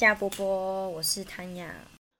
是夏夏波波，我是汤雅，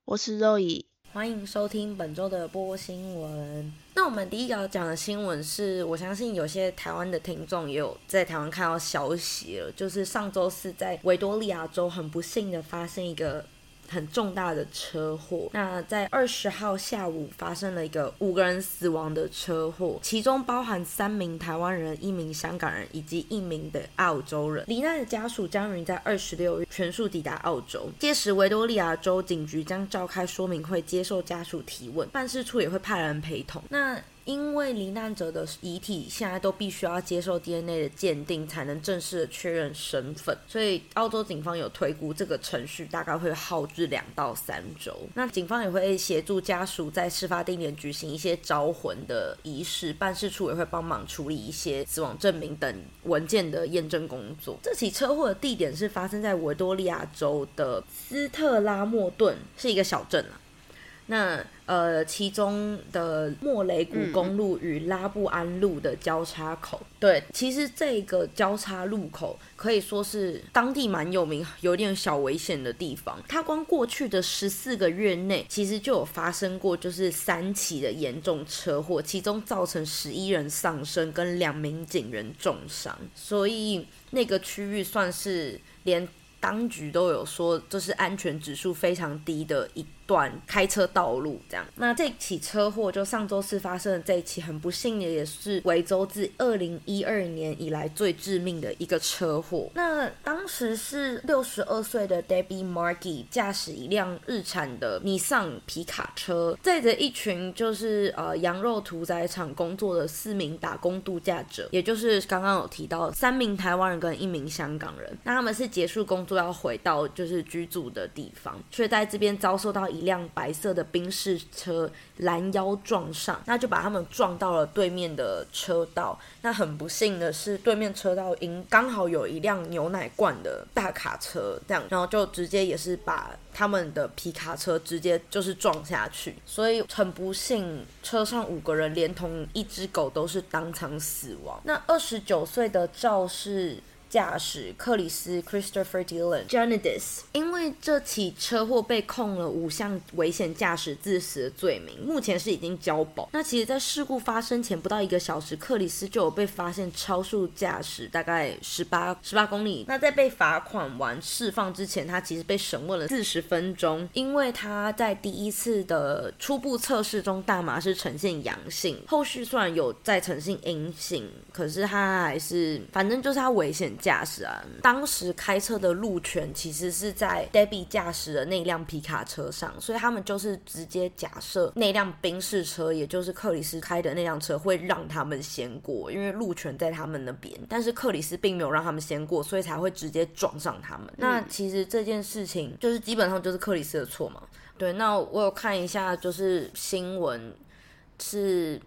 我是肉乙，欢迎收听本周的波新闻。那我们第一个要讲的新闻是，我相信有些台湾的听众也有在台湾看到消息了，就是上周四在维多利亚州很不幸的发生一个。很重大的车祸。那在二十号下午发生了一个五个人死亡的车祸，其中包含三名台湾人、一名香港人以及一名的澳洲人。罹难的家属将于在二十六日全数抵达澳洲，届时维多利亚州警局将召开说明会，接受家属提问，办事处也会派人陪同。那因为罹难者的遗体现在都必须要接受 DNA 的鉴定，才能正式的确认身份，所以澳洲警方有推估这个程序大概会耗至两到三周。那警方也会协助家属在事发地点举行一些招魂的仪式，办事处也会帮忙处理一些死亡证明等文件的验证工作。这起车祸的地点是发生在维多利亚州的斯特拉莫顿，是一个小镇啊。那呃，其中的莫雷古公路与拉布安路的交叉口，对，其实这个交叉路口可以说是当地蛮有名、有点小危险的地方。它光过去的十四个月内，其实就有发生过就是三起的严重车祸，其中造成十一人丧生，跟两名警员重伤。所以那个区域算是连当局都有说，这是安全指数非常低的一。段开车道路这样，那这起车祸就上周四发生的这一起，很不幸的也是维州自二零一二年以来最致命的一个车祸。那当时是六十二岁的 Debbie Markey 驾驶一辆日产的尼桑皮卡车，载着一群就是呃羊肉屠宰场工作的四名打工度假者，也就是刚刚有提到三名台湾人跟一名香港人。那他们是结束工作要回到就是居住的地方，却在这边遭受到一。辆白色的宾士车拦腰撞上，那就把他们撞到了对面的车道。那很不幸的是，对面车道因刚好有一辆牛奶罐的大卡车，这样，然后就直接也是把他们的皮卡车直接就是撞下去。所以很不幸，车上五个人连同一只狗都是当场死亡。那二十九岁的肇事。驾驶克里斯 Christopher Dillon） j a n i d i s 因为这起车祸被控了五项危险驾驶致死的罪名，目前是已经交保。那其实，在事故发生前不到一个小时，克里斯就有被发现超速驾驶，大概十八十八公里。那在被罚款完释放之前，他其实被审问了四十分钟，因为他在第一次的初步测试中大麻是呈现阳性，后续虽然有再呈现阴性，可是他还是反正就是他危险。驾驶啊，当时开车的路权其实是在 Debbie 驾驶的那辆皮卡车上，所以他们就是直接假设那辆宾士车，也就是克里斯开的那辆车会让他们先过，因为路权在他们那边。但是克里斯并没有让他们先过，所以才会直接撞上他们。那其实这件事情就是基本上就是克里斯的错嘛。对，那我有看一下就是新闻是。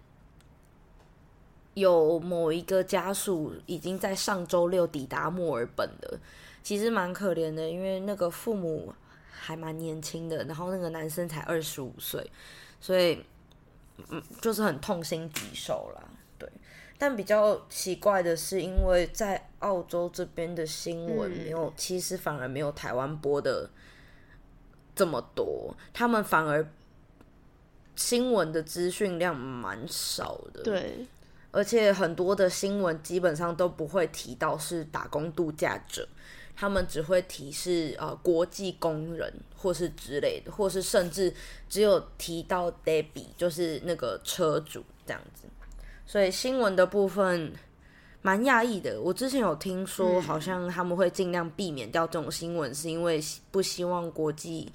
有某一个家属已经在上周六抵达墨尔本的，其实蛮可怜的，因为那个父母还蛮年轻的，然后那个男生才二十五岁，所以嗯，就是很痛心疾首啦。对，但比较奇怪的是，因为在澳洲这边的新闻没有，其实反而没有台湾播的这么多，他们反而新闻的资讯量蛮少的。对。而且很多的新闻基本上都不会提到是打工度假者，他们只会提是呃国际工人或是之类的，或是甚至只有提到 Debbie 就是那个车主这样子。所以新闻的部分蛮讶异的。我之前有听说，好像他们会尽量避免掉这种新闻，是因为不希望国际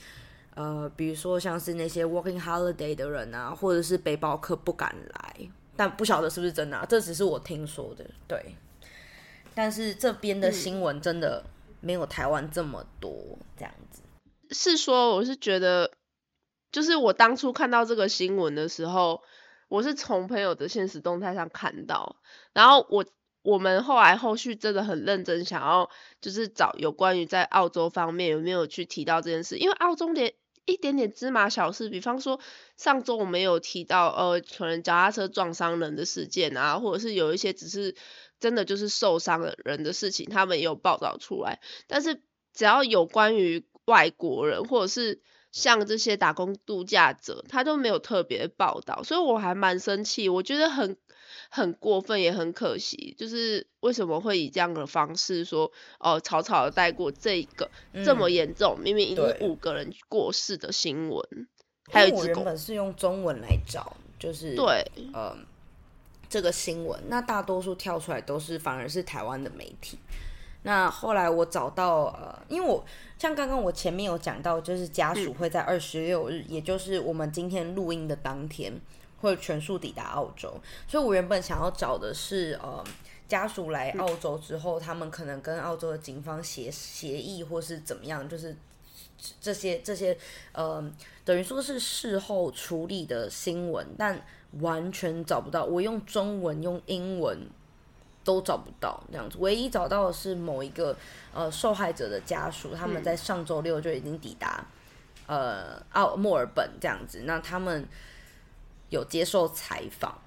呃，比如说像是那些 Working Holiday 的人啊，或者是背包客不敢来。但不晓得是不是真的，啊这只是我听说的。对，但是这边的新闻真的没有台湾这么多这样子。是说，我是觉得，就是我当初看到这个新闻的时候，我是从朋友的现实动态上看到，然后我我们后来后续真的很认真想要，就是找有关于在澳洲方面有没有去提到这件事，因为澳洲连。一点点芝麻小事，比方说上周我们有提到，呃，可能脚踏车撞伤人的事件啊，或者是有一些只是真的就是受伤的人的事情，他们也有报道出来。但是只要有关于外国人或者是像这些打工度假者，他都没有特别报道，所以我还蛮生气，我觉得很很过分，也很可惜，就是为什么会以这样的方式说哦草草的带过这个这么严重，明明已经五个人过世的新闻，还有一只狗。原本是用中文来找，就是对，呃。这个新闻，那大多数跳出来都是反而是台湾的媒体。那后来我找到，呃，因为我像刚刚我前面有讲到，就是家属会在二十六日，也就是我们今天录音的当天，会全数抵达澳洲。所以我原本想要找的是，呃，家属来澳洲之后，他们可能跟澳洲的警方协协议，或是怎么样，就是这些这些，呃，等于说是事后处理的新闻，但。完全找不到，我用中文、用英文都找不到这样子。唯一找到的是某一个呃受害者的家属，他们在上周六就已经抵达呃澳墨尔本这样子。那他们有接受采访，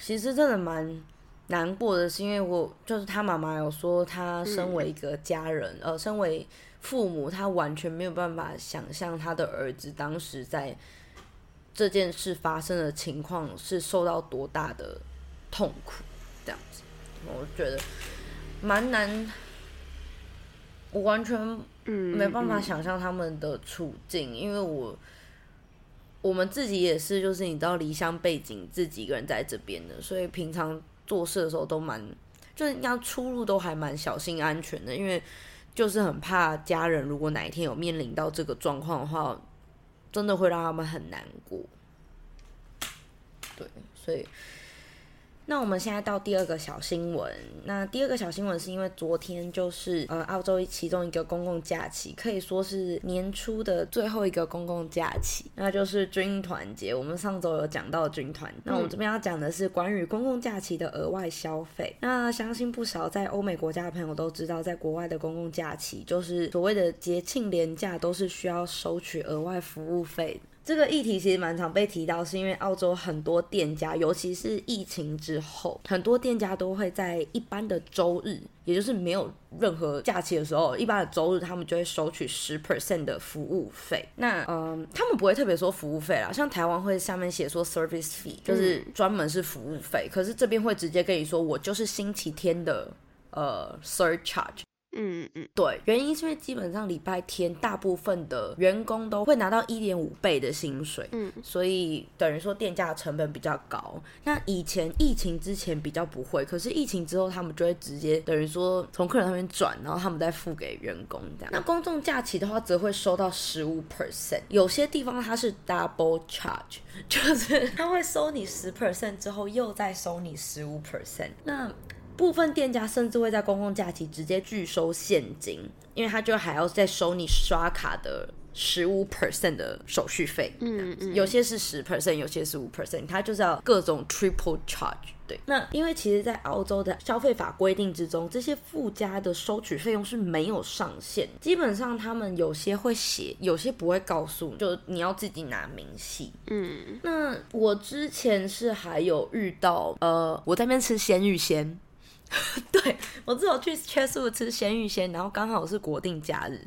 其实真的蛮难过的，是因为我就是他妈妈有说，他身为一个家人，呃，身为父母，他完全没有办法想象他的儿子当时在。这件事发生的情况是受到多大的痛苦？这样子，我觉得蛮难，我完全没办法想象他们的处境，因为我我们自己也是，就是你知道离乡背景，自己一个人在这边的，所以平常做事的时候都蛮，就是要出入都还蛮小心安全的，因为就是很怕家人如果哪一天有面临到这个状况的话。真的会让他们很难过，对，所以，那我们现在到第二个小新闻。那第二个小新闻是因为昨天就是呃，澳洲其中一个公共假期，可以说是年初的最后一个公共假期，那就是军团节。我们上周有讲到军团，那我们这边要讲的是关于公共假期的额外消费。那相信不少在欧美国家的朋友都知道，在国外的公共假期，就是所谓的节庆年假，都是需要收取额外服务费。这个议题其实蛮常被提到，是因为澳洲很多店家，尤其是疫情之后，很多店家都会在一般的周日，也就是没有任何假期的时候，一般的周日，他们就会收取十 percent 的服务费。那嗯，他们不会特别说服务费啦，像台湾会下面写说 service fee，就是专门是服务费，可是这边会直接跟你说，我就是星期天的呃 surcharge。嗯嗯，对，原因是因为基本上礼拜天大部分的员工都会拿到一点五倍的薪水，嗯，所以等于说店家成本比较高。那以前疫情之前比较不会，可是疫情之后他们就会直接等于说从客人那边转，然后他们再付给员工这样。那公众假期的话，则会收到十五 percent，有些地方它是 double charge，就是 他会收你十 percent 之后又再收你十五 percent。那部分店家甚至会在公共假期直接拒收现金，因为他就还要再收你刷卡的十五 percent 的手续费。嗯嗯，有些是十 percent，有些是五 percent，他就是要各种 triple charge。对，那因为其实，在澳洲的消费法规定之中，这些附加的收取费用是没有上限，基本上他们有些会写，有些不会告诉，就你要自己拿明细。嗯，那我之前是还有遇到，呃，我在那边吃鲜芋仙。对我只有去缺素吃鲜芋仙，然后刚好是国定假日，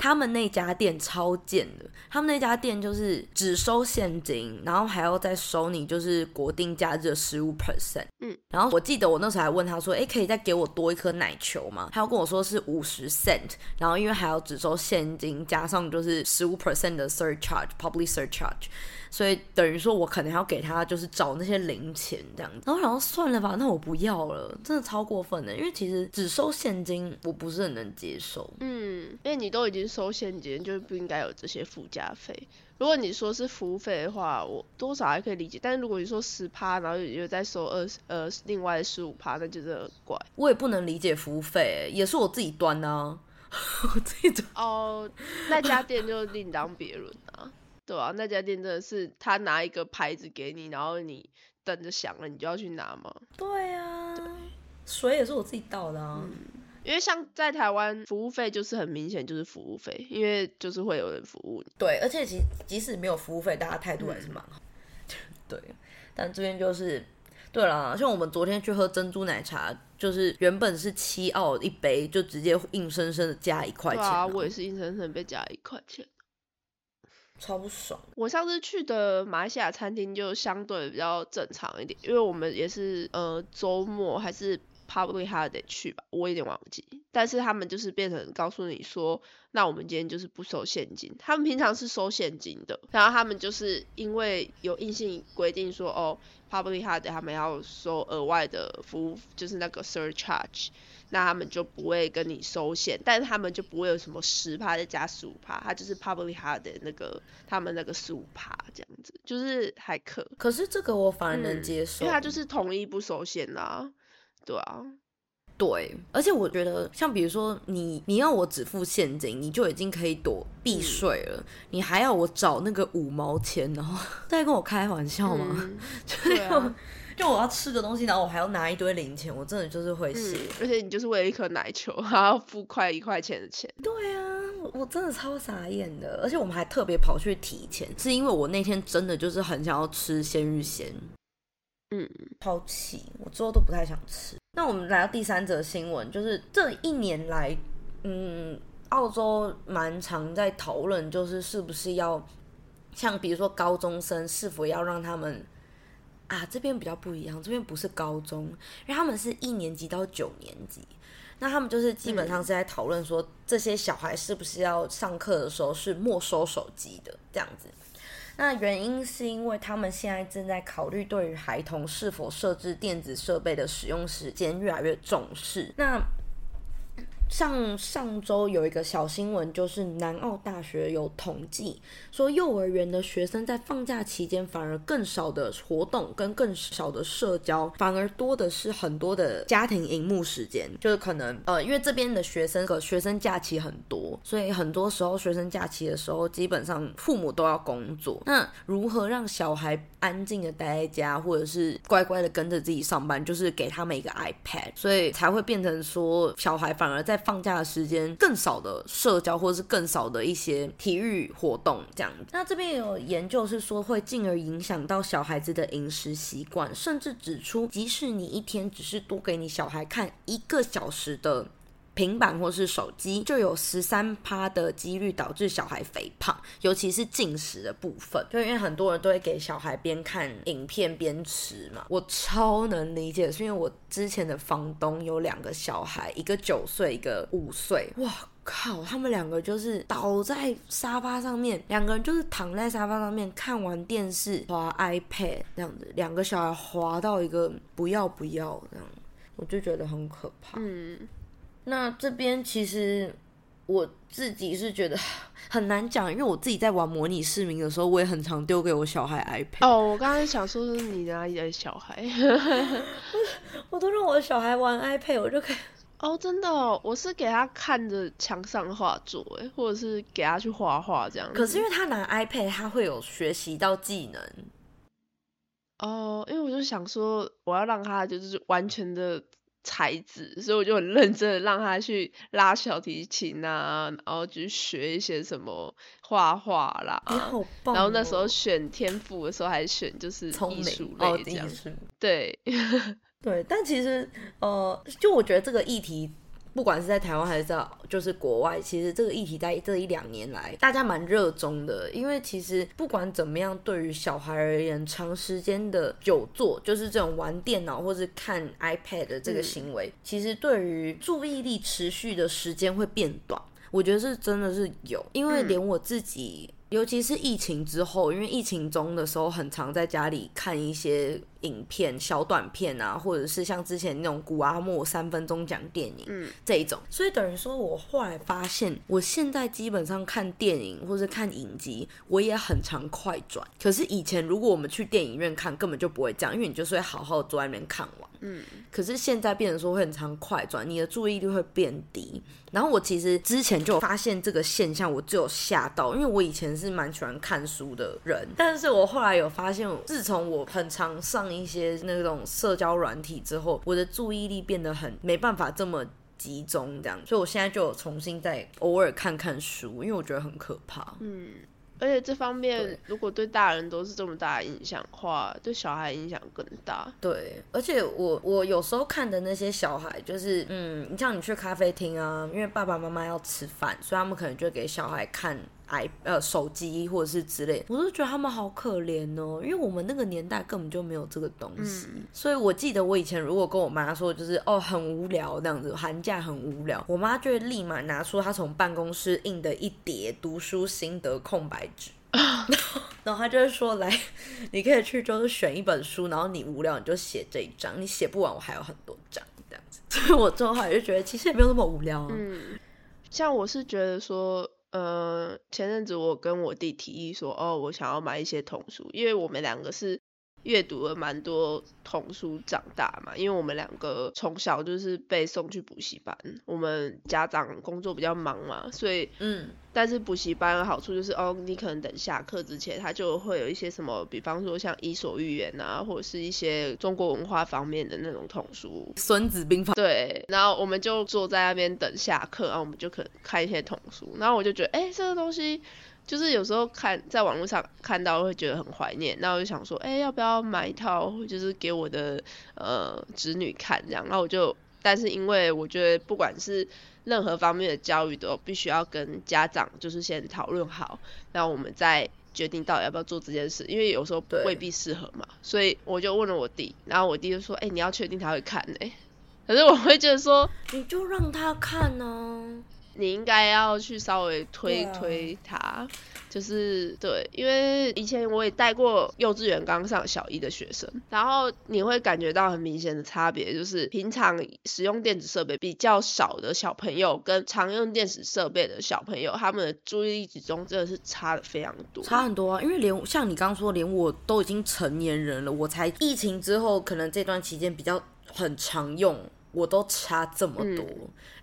他们那家店超贱的，他们那家店就是只收现金，然后还要再收你就是国定假日的十五 percent。嗯，然后我记得我那时候还问他说，哎，可以再给我多一颗奶球吗？他要跟我说是五十 cent，然后因为还要只收现金，加上就是十五 percent 的 surcharge，public surcharge。所以等于说，我可能要给他就是找那些零钱这样子，然后然后算了吧，那我不要了，真的超过分的，因为其实只收现金，我不是很能接受。嗯，因为你都已经收现金，就不应该有这些附加费。如果你说是服务费的话，我多少还可以理解，但是如果你说十趴，然后又再收二十呃另外十五趴，那就真的很怪。我也不能理解服务费，也是我自己端啊，我自己端。哦，那家店就另当别论啊。对啊，那家店真的是他拿一个牌子给你，然后你等着响了，你就要去拿吗？对啊，水也是我自己倒的啊。因为像在台湾，服务费就是很明显就是服务费，因为就是会有人服务你。对，而且即即使没有服务费，大家态度还是蛮好。对，但这边就是，对了，像我们昨天去喝珍珠奶茶。就是原本是七澳一杯，就直接硬生生的加一块钱。对啊，我也是硬生生被加一块钱。超不爽！我上次去的马来西亚餐厅就相对比较正常一点，因为我们也是呃周末还是 public holiday 去吧，我有点忘记。但是他们就是变成告诉你说，那我们今天就是不收现金，他们平常是收现金的，然后他们就是因为有硬性规定说，哦 public holiday 他们要收额外的服务，就是那个 surcharge。那他们就不会跟你收现，但是他们就不会有什么十趴再加十五趴，他就是 public holiday 那个他们那个十五趴这样子，就是还可。可是这个我反而能接受，因为他就是统一不收现啦，对啊，对，而且我觉得像比如说你你要我只付现金，你就已经可以躲避税了，你还要我找那个五毛钱，然后在跟我开玩笑吗？对啊。就我要吃个东西，然后我还要拿一堆零钱，我真的就是会谢。而且你就是为了一颗奶球，还要付快一块钱的钱。对啊，我真的超傻眼的。而且我们还特别跑去提钱，是因为我那天真的就是很想要吃鲜芋仙。嗯，超气，我之后都不太想吃。那我们来到第三则新闻，就是这一年来，嗯，澳洲蛮常在讨论，就是是不是要像比如说高中生，是否要让他们。啊，这边比较不一样，这边不是高中，因为他们是一年级到九年级，那他们就是基本上是在讨论说，这些小孩是不是要上课的时候是没收手机的这样子。那原因是因为他们现在正在考虑对于孩童是否设置电子设备的使用时间越来越重视。那上上周有一个小新闻，就是南澳大学有统计说，幼儿园的学生在放假期间反而更少的活动跟更少的社交，反而多的是很多的家庭荧幕时间。就是可能呃，因为这边的学生和学生假期很多，所以很多时候学生假期的时候，基本上父母都要工作。那如何让小孩安静的待在家，或者是乖乖的跟着自己上班，就是给他们一个 iPad，所以才会变成说小孩反而在。放假的时间更少的社交，或者是更少的一些体育活动，这样。那这边有研究是说，会进而影响到小孩子的饮食习惯，甚至指出，即使你一天只是多给你小孩看一个小时的。平板或是手机就有十三趴的几率导致小孩肥胖，尤其是进食的部分，就因为很多人都会给小孩边看影片边吃嘛。我超能理解，是因为我之前的房东有两个小孩，一个九岁，一个五岁。哇靠，他们两个就是倒在沙发上面，两个人就是躺在沙发上面看完电视，滑 iPad 这样子，两个小孩滑到一个不要不要这样，我就觉得很可怕。嗯。那这边其实我自己是觉得 很难讲，因为我自己在玩模拟市民的时候，我也很常丢给我小孩 iPad。哦，我刚才想说是你哪里的小孩？我都让我的小孩玩 iPad，我就可以。哦，真的，我是给他看着墙上画作，哎，或者是给他去画画这样。可是因为他拿 iPad，他会有学习到技能。哦，因为我就想说，我要让他就是完全的。才子，所以我就很认真的让他去拉小提琴啊，然后去学一些什么画画啦。然后那时候选天赋的时候还选就是艺术类这样。对，对，但其实呃，就我觉得这个议题。不管是在台湾还是在就是国外，其实这个议题在这一两年来，大家蛮热衷的。因为其实不管怎么样，对于小孩而言，长时间的久坐，就是这种玩电脑或是看 iPad 的这个行为，其实对于注意力持续的时间会变短。我觉得是真的是有，因为连我自己。尤其是疫情之后，因为疫情中的时候，很常在家里看一些影片、小短片啊，或者是像之前那种古阿莫三分钟讲电影，嗯，这一种。所以等于说，我后来发现，我现在基本上看电影或者看影集，我也很常快转。可是以前如果我们去电影院看，根本就不会这样，因为你就是会好好坐在那边看完。嗯，可是现在变成说会很常快转，你的注意力会变低。然后我其实之前就发现这个现象，我就有吓到，因为我以前是蛮喜欢看书的人，但是我后来有发现，自从我很常上一些那种社交软体之后，我的注意力变得很没办法这么集中，这样，所以我现在就有重新再偶尔看看书，因为我觉得很可怕。嗯。而且这方面如果对大人都是这么大的影响的话，对小孩影响更大。对，而且我我有时候看的那些小孩，就是嗯，你像你去咖啡厅啊，因为爸爸妈妈要吃饭，所以他们可能就给小孩看。I 呃手机或者是之类，我都觉得他们好可怜哦，因为我们那个年代根本就没有这个东西，所以我记得我以前如果跟我妈说就是哦很无聊这样子，寒假很无聊，我妈就会立马拿出她从办公室印的一叠读书心得空白纸，然后她就会说来，你可以去就是选一本书，然后你无聊你就写这一章，你写不完我还有很多章。这样子，所以我之后就觉得其实也没有那么无聊啊，嗯，像我是觉得说。呃，前阵子我跟我弟提议说，哦，我想要买一些童书，因为我们两个是阅读了蛮多童书长大嘛，因为我们两个从小就是被送去补习班，我们家长工作比较忙嘛，所以嗯。但是补习班的好处就是，哦，你可能等下课之前，他就会有一些什么，比方说像《伊索寓言》啊，或者是一些中国文化方面的那种童书，《孙子兵法》。对，然后我们就坐在那边等下课，然后我们就可能看一些童书，然后我就觉得，哎，这个东西就是有时候看在网络上看到会觉得很怀念，那我就想说，哎，要不要买一套，就是给我的呃侄女看这样，然后我就，但是因为我觉得不管是任何方面的教育都必须要跟家长就是先讨论好，然后我们再决定到底要不要做这件事，因为有时候未必适合嘛。所以我就问了我弟，然后我弟就说：“哎，你要确定他会看呢？”可是我会觉得说，你就让他看呢，你应该要去稍微推推他。就是对，因为以前我也带过幼稚园刚上小一的学生，然后你会感觉到很明显的差别，就是平常使用电子设备比较少的小朋友，跟常用电子设备的小朋友，他们的注意力集中真的是差的非常多，差很多啊。因为连像你刚刚说，连我都已经成年人了，我才疫情之后，可能这段期间比较很常用，我都差这么多。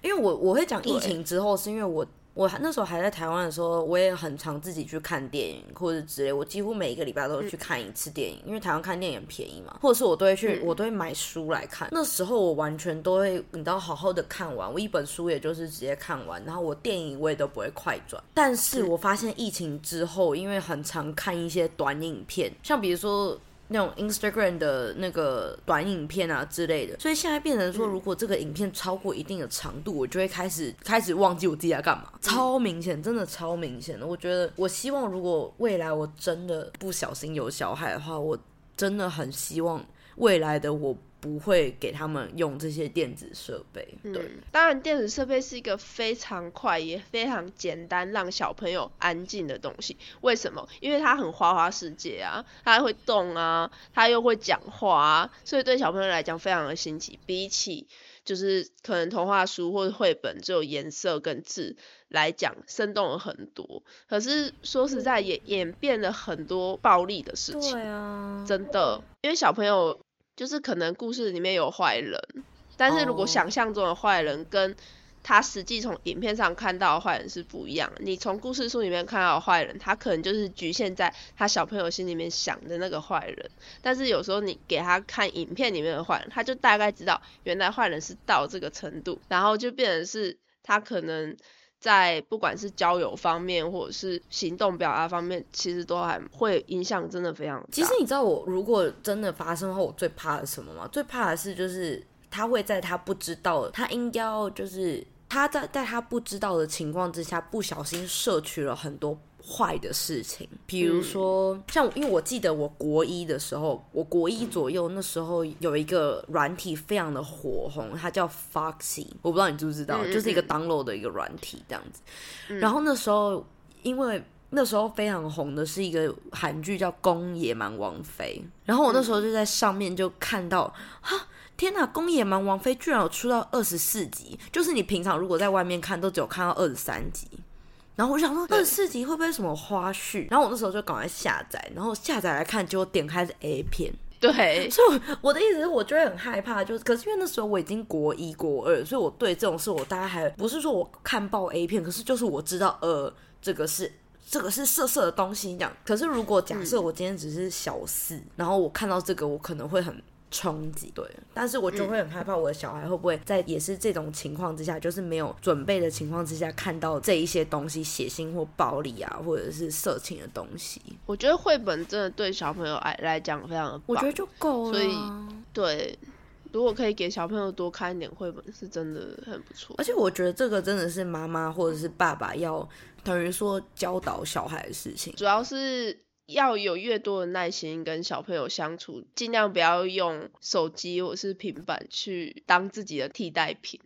因为我我会讲疫情之后，是因为我。我那时候还在台湾的时候，我也很常自己去看电影或者之类。我几乎每一个礼拜都会去看一次电影，因为台湾看电影很便宜嘛。或者是我都会去，我都会买书来看。那时候我完全都会，你知道，好好的看完。我一本书也就是直接看完，然后我电影我也都不会快转。但是我发现疫情之后，因为很常看一些短影片，像比如说。那种 Instagram 的那个短影片啊之类的，所以现在变成说，如果这个影片超过一定的长度，我就会开始开始忘记我自己在干嘛，超明显，真的超明显的。我觉得，我希望如果未来我真的不小心有小孩的话，我真的很希望未来的我。不会给他们用这些电子设备。对，当然电子设备是一个非常快也非常简单让小朋友安静的东西。为什么？因为它很花花世界啊，它会动啊，它又会讲话啊，所以对小朋友来讲非常的新奇。比起就是可能童话书或者绘本只有颜色跟字来讲，生动了很多。可是说实在也演变了很多暴力的事情。对啊，真的，因为小朋友。就是可能故事里面有坏人，但是如果想象中的坏人跟他实际从影片上看到的坏人是不一样。你从故事书里面看到的坏人，他可能就是局限在他小朋友心里面想的那个坏人。但是有时候你给他看影片里面的坏人，他就大概知道原来坏人是到这个程度，然后就变成是他可能。在不管是交友方面，或者是行动表达方面，其实都还会影响，真的非常大。其实你知道，我如果真的发生的话，我最怕的什么吗？最怕的是，就是他会在他不知道，他应该要就是他在在他不知道的情况之下，不小心摄取了很多。坏的事情，比如说像，因为我记得我国一的时候，我国一左右那时候有一个软体非常的火红，它叫 Foxy，我不知道你知不知道，就是一个 download 的一个软体这样子。然后那时候，因为那时候非常红的是一个韩剧叫《宫野蛮王妃》，然后我那时候就在上面就看到，哈，天哪，《宫野蛮王妃》居然有出到二十四集，就是你平常如果在外面看，都只有看到二十三集。然后我想说二十四集会不会什么花絮？然后我那时候就赶快下载，然后下载来看，结果点开是 A 片。对，所以我的意思是，我就会很害怕，就是可是因为那时候我已经国一国二，所以我对这种事我大概还不是说我看爆 A 片，可是就是我知道呃这个是这个是色色的东西这样。可是如果假设我今天只是小四，然后我看到这个，我可能会很冲击。对，但是我就会很害怕我的小孩会不会在也是这种情况之下，就是没有准备的情况之下，看到这一些东西，血腥或暴力啊，或者是色情的东西。我觉得绘本真的对小朋友来来讲非常的棒，我觉得就够了。所以对。如果可以给小朋友多看一点绘本，是真的很不错。而且我觉得这个真的是妈妈或者是爸爸要等于说教导小孩的事情，主要是要有越多的耐心跟小朋友相处，尽量不要用手机或是平板去当自己的替代品。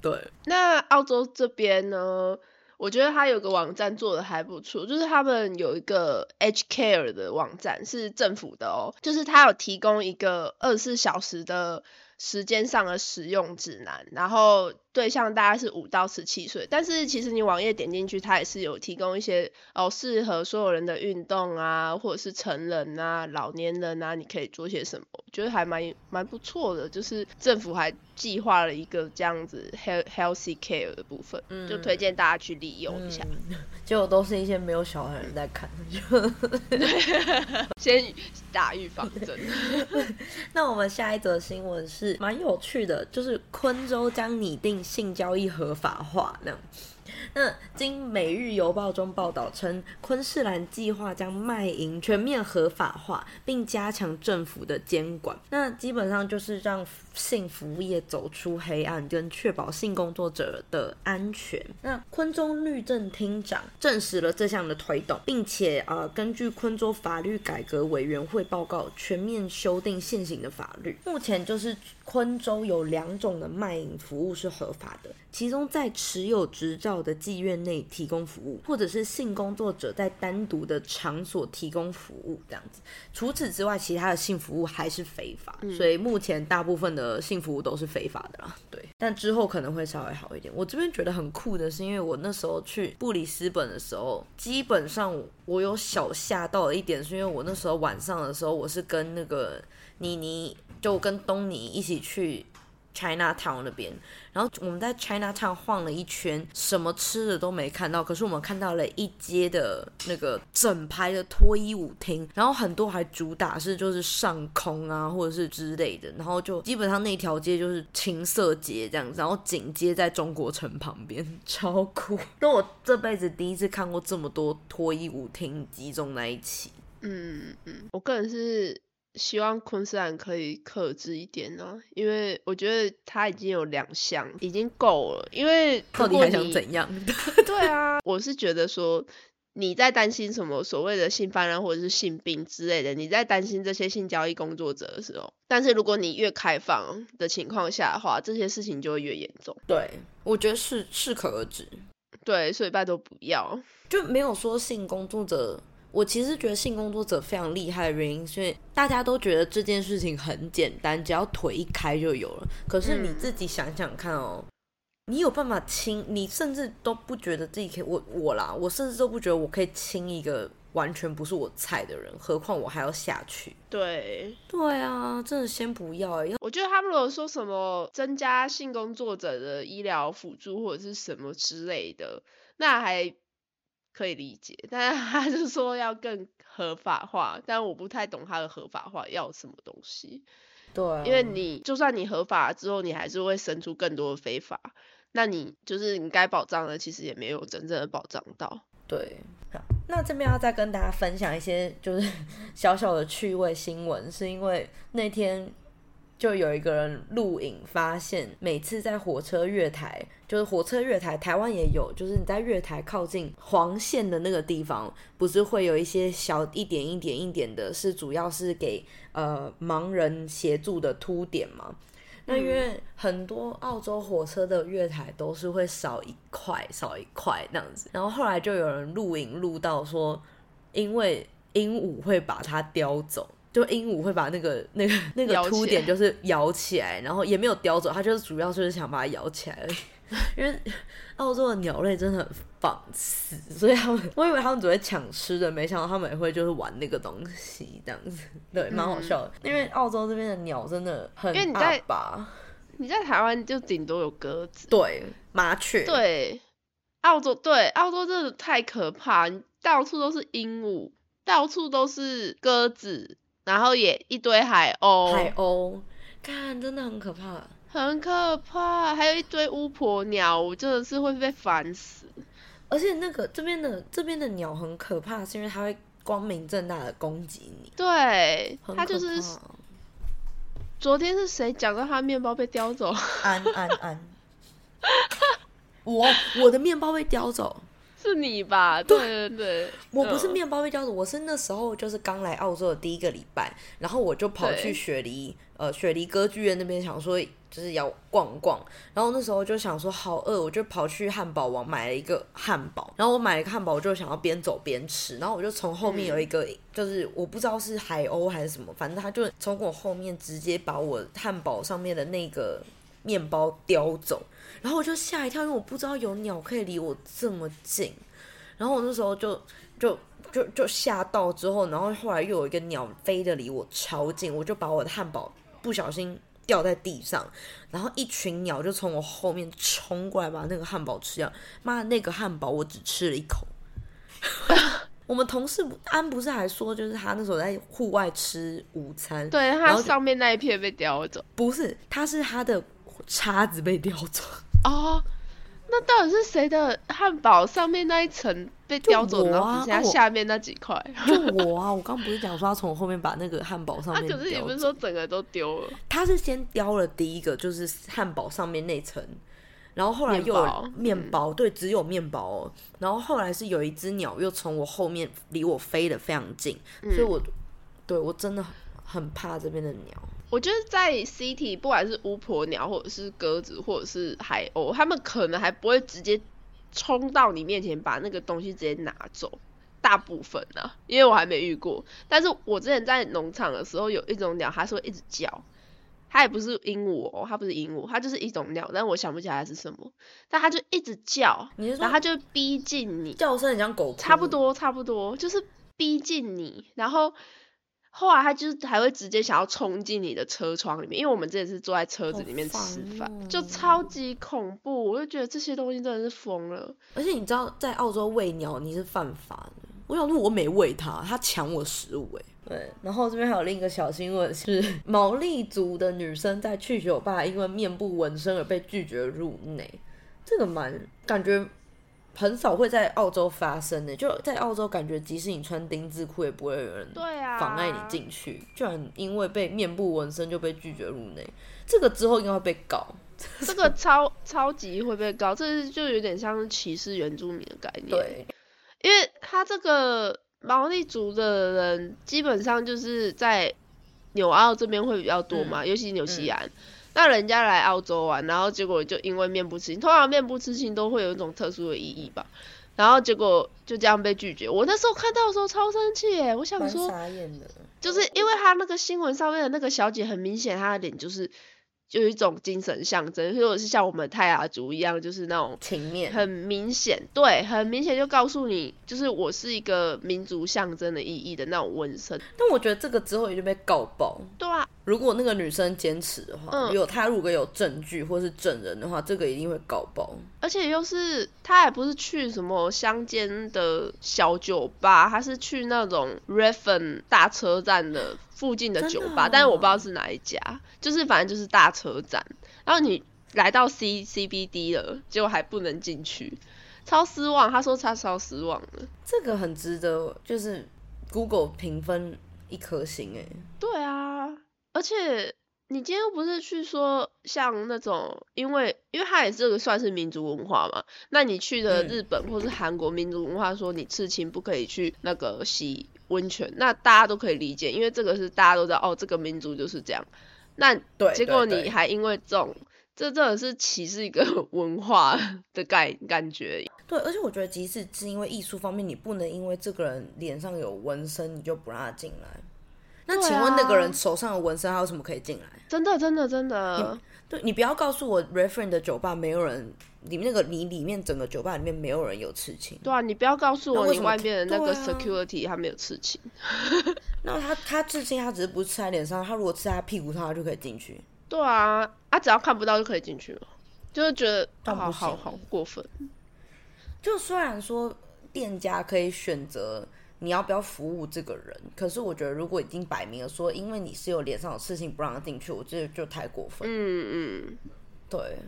对。那澳洲这边呢？我觉得他有个网站做的还不错，就是他们有一个 H Care 的网站，是政府的哦，就是他有提供一个二十四小时的时间上的使用指南，然后。对象大概是五到十七岁，但是其实你网页点进去，它也是有提供一些哦适合所有人的运动啊，或者是成人啊、老年人啊，你可以做些什么？我觉得还蛮蛮不错的，就是政府还计划了一个这样子 healthy care 的部分，就推荐大家去利用一下。结果都是一些没有小孩人在看，就 先打预防针。那我们下一则新闻是蛮有趣的，就是昆州将拟定。性交易合法化那样。那经《每日邮报》中报道称，昆士兰计划将卖淫全面合法化，并加强政府的监管。那基本上就是让性服务业走出黑暗，跟确保性工作者的安全。那昆州律政厅长证实了这项的推动，并且呃，根据昆州法律改革委员会报告，全面修订现行的法律。目前就是昆州有两种的卖淫服务是合法的。其中，在持有执照的妓院内提供服务，或者是性工作者在单独的场所提供服务，这样子。除此之外，其他的性服务还是非法。所以目前大部分的性服务都是非法的啦。对，但之后可能会稍微好一点。我这边觉得很酷的是，因为我那时候去布里斯本的时候，基本上我有小吓到了一点，是因为我那时候晚上的时候，我是跟那个妮妮，就跟东尼一起去。China Town 那边，然后我们在 China Town 晃了一圈，什么吃的都没看到。可是我们看到了一街的那个整排的脱衣舞厅，然后很多还主打是就是上空啊，或者是之类的。然后就基本上那条街就是青色街这样子，然后紧接在中国城旁边，超酷。那我这辈子第一次看过这么多脱衣舞厅集中在一起。嗯嗯，我个人是。希望昆士兰可以克制一点呢，因为我觉得他已经有两项，已经够了。因为到底还想怎样？对啊，我是觉得说你在担心什么所谓的性泛滥或者是性病之类的，你在担心这些性交易工作者的时候，但是如果你越开放的情况下的话，这些事情就会越严重。对，我觉得是适可而止。对，所以拜托不要，就没有说性工作者。我其实觉得性工作者非常厉害的原因，是因为大家都觉得这件事情很简单，只要腿一开就有了。可是你自己想想看哦，你有办法亲？你甚至都不觉得自己可以，我我啦，我甚至都不觉得我可以亲一个完全不是我菜的人，何况我还要下去。对，对啊，真的先不要。我觉得他们如果说什么增加性工作者的医疗辅助或者是什么之类的，那还。可以理解，但是他就说要更合法化，但我不太懂他的合法化要什么东西。对，因为你就算你合法之后，你还是会生出更多的非法，那你就是你该保障的，其实也没有真正的保障到。对，好，那这边要再跟大家分享一些就是 小小的趣味新闻，是因为那天。就有一个人录影发现，每次在火车月台，就是火车月台，台湾也有，就是你在月台靠近黄线的那个地方，不是会有一些小一点一点一点的，是主要是给呃盲人协助的凸点嘛？那因为很多澳洲火车的月台都是会少一块少一块那样子，然后后来就有人录影录到说，因为鹦鹉会把它叼走。就鹦鹉会把那个那个那个凸点就是咬起来，然后也没有叼走，它就是主要就是想把它咬起来而已。因为澳洲的鸟类真的很放肆，所以他们我以为他们只会抢吃的，没想到他们也会就是玩那个东西这样子，对，蛮好笑的。因为澳洲这边的鸟真的很因为你在吧？你在台湾就顶多有鸽子，对，麻雀，对，澳洲对澳洲真的太可怕，到处都是鹦鹉，到处都是鸽子。然后也一堆海鸥，海鸥，看真的很可怕。很可怕，还有一堆巫婆鸟，我真的是会被烦死。而且那个这边的这边的鸟很可怕，是因为它会光明正大的攻击你。对，它就是昨天是谁讲到他面包被叼走？安安安，我我的面包被叼走，是你吧？对。对对，我不是嗯。面包被叼走，我是那时候就是刚来澳洲的第一个礼拜，然后我就跑去雪梨呃雪梨歌剧院那边想说就是要逛逛，然后那时候就想说好饿，我就跑去汉堡王买了一个汉堡，然后我买了一个汉堡，我就想要边走边吃，然后我就从后面有一个、就是我不知道是海鸥还是什么，反正他就从我后面直接把我汉堡上面的那个面包叼走，然后我就吓一跳，因为我不知道有鸟可以离我这么近，然后我那时候就就就就吓到之后，然后后来又有一个鸟飞得离我超近，我就把我的汉堡不小心掉在地上，然后一群鸟就从我后面冲过来把那个汉堡吃掉。妈的，那个汉堡我只吃了一口。我们同事安不是还说，就是他那时候在户外吃午餐，对，然后上面那一片被叼走。不是，他是他的叉子被叼走。哦，那到底是谁的汉堡上面那一层被叼走，我啊然后只剩下啊我下面那几块？就我啊，我刚不是讲说他从后面把那个汉堡上啊，面可是你不是说整个都丢了？他是先叼了第一个，就是汉堡上面那层，然后后来又有面包面包，对，只有面包哦。然后后来是有一只鸟又从我后面离我飞得非常近，嗯所以我对我真的很很怕这边的鸟。我觉得在 City，不管是巫婆鸟，或者是鸽子，或者是海鸥，他们可能还不会直接冲到你面前把那个东西直接拿走。大部分啊，因为我还没遇过。但是我之前在农场的时候，有一种鸟，它是会一直叫，它也不是鹦鹉哦，它不是鹦鹉，它就是一种鸟，但我想不起来是什么。但它就一直叫，然后它就逼近你，叫声很像狗哭，差不多，差不多，就是逼近你，然后后来他就是还会直接想要冲进你的车窗里面，因为我们之前是坐在车子里面吃饭，就超级恐怖，我就觉得这些东西真的是疯了。而且你知道，在澳洲喂鸟你是犯法的。我想说，我没喂它，它抢我食物哎。对，然后这边还有另一个小新闻是，毛利族的女生在去酒吧因为面部纹身而被拒绝入内，这个蛮感觉很少会在澳洲发生的。就在澳洲，感觉即使你穿丁字裤，也不会有人妨碍你进去，居然因为被面部纹身就被拒绝入内，这个之后应该会被告。这个超超级会被告，这是就有点像是歧视原住民的概念。，对，因为他这个毛利族的人基本上就是在纽澳这边会比较多嘛，尤其纽西兰。那人家来澳洲玩，然后结果就因为面部刺青，通常面部刺青都会有一种特殊的意义吧。然后结果就这样被拒绝。我那时候看到的时候超生气耶，我想说。就是因为他那个新闻上面的那个小姐，很明显她的脸就是就有一种精神象征，或者是像我们泰雅族一样，就是那种情面很明显，对，很明显就告诉你，就是我是一个民族象征的意义的那种纹身。但我觉得这个之后也就被告爆。对啊，如果那个女生坚持的话，嗯有她如果有证据或是证人的话，这个一定会告爆。而且又是她还不是去什么乡间的小酒吧，她是去那种 Redfern 大车站的附近的酒吧，哦但是我不知道是哪一家，就是反正就是大车站。然后你来到 C CBD 了，结果还不能进去，超失望。他说他超失望的。这个很值得，就是 Google 评分一颗星哎。对啊，而且你今天又不是去说像那种，因为因为它也是这个算是民族文化嘛，那你去的嗯日本或是韩国民族文化，说你刺青不可以去那个洗温泉，那大家都可以理解，因为这个是大家都知道，哦，这个民族就是这样。那对，结果你还因为这种，这真的是歧视一个 文化的感感觉。对，而且我觉得，即使是因为艺术方面，你不能因为这个人脸上有纹身，你就不让他进来。那请问那个啊人手上有纹身，还有什么可以进来？真的，真的，真的，对你不要告诉我 reference 的酒吧没有人，里面那个你里面整个酒吧里面没有人有刺青。对啊，你不要告诉我你外面的那个 security 他没有刺青。那他他至今，他只是不是刺在脸上，他如果吃在他屁股上，他就可以进去。对啊，他，只要看不到就可以进去了，就是觉得好好好过分。就虽然说店家可以选择你要不要服务这个人？可是我觉得，如果已经摆明了说，因为你是有脸上的事情不让他进去，我觉得就太过分。嗯嗯，对。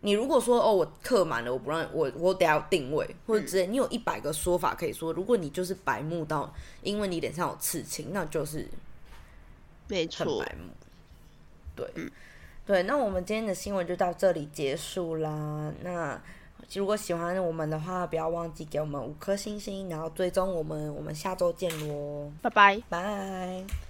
你如果说哦，我刻满了，我不让我我得要定位或者之类，你有一百个说法可以说。如果你就是白目到，因为你脸上有刺青，那就是没错，白目。对，对。那我们今天的新闻就到这里结束啦。那如果喜欢我们的话，不要忘记给我们五颗星星，然后追踪我们。我们下周见喽，拜拜，拜。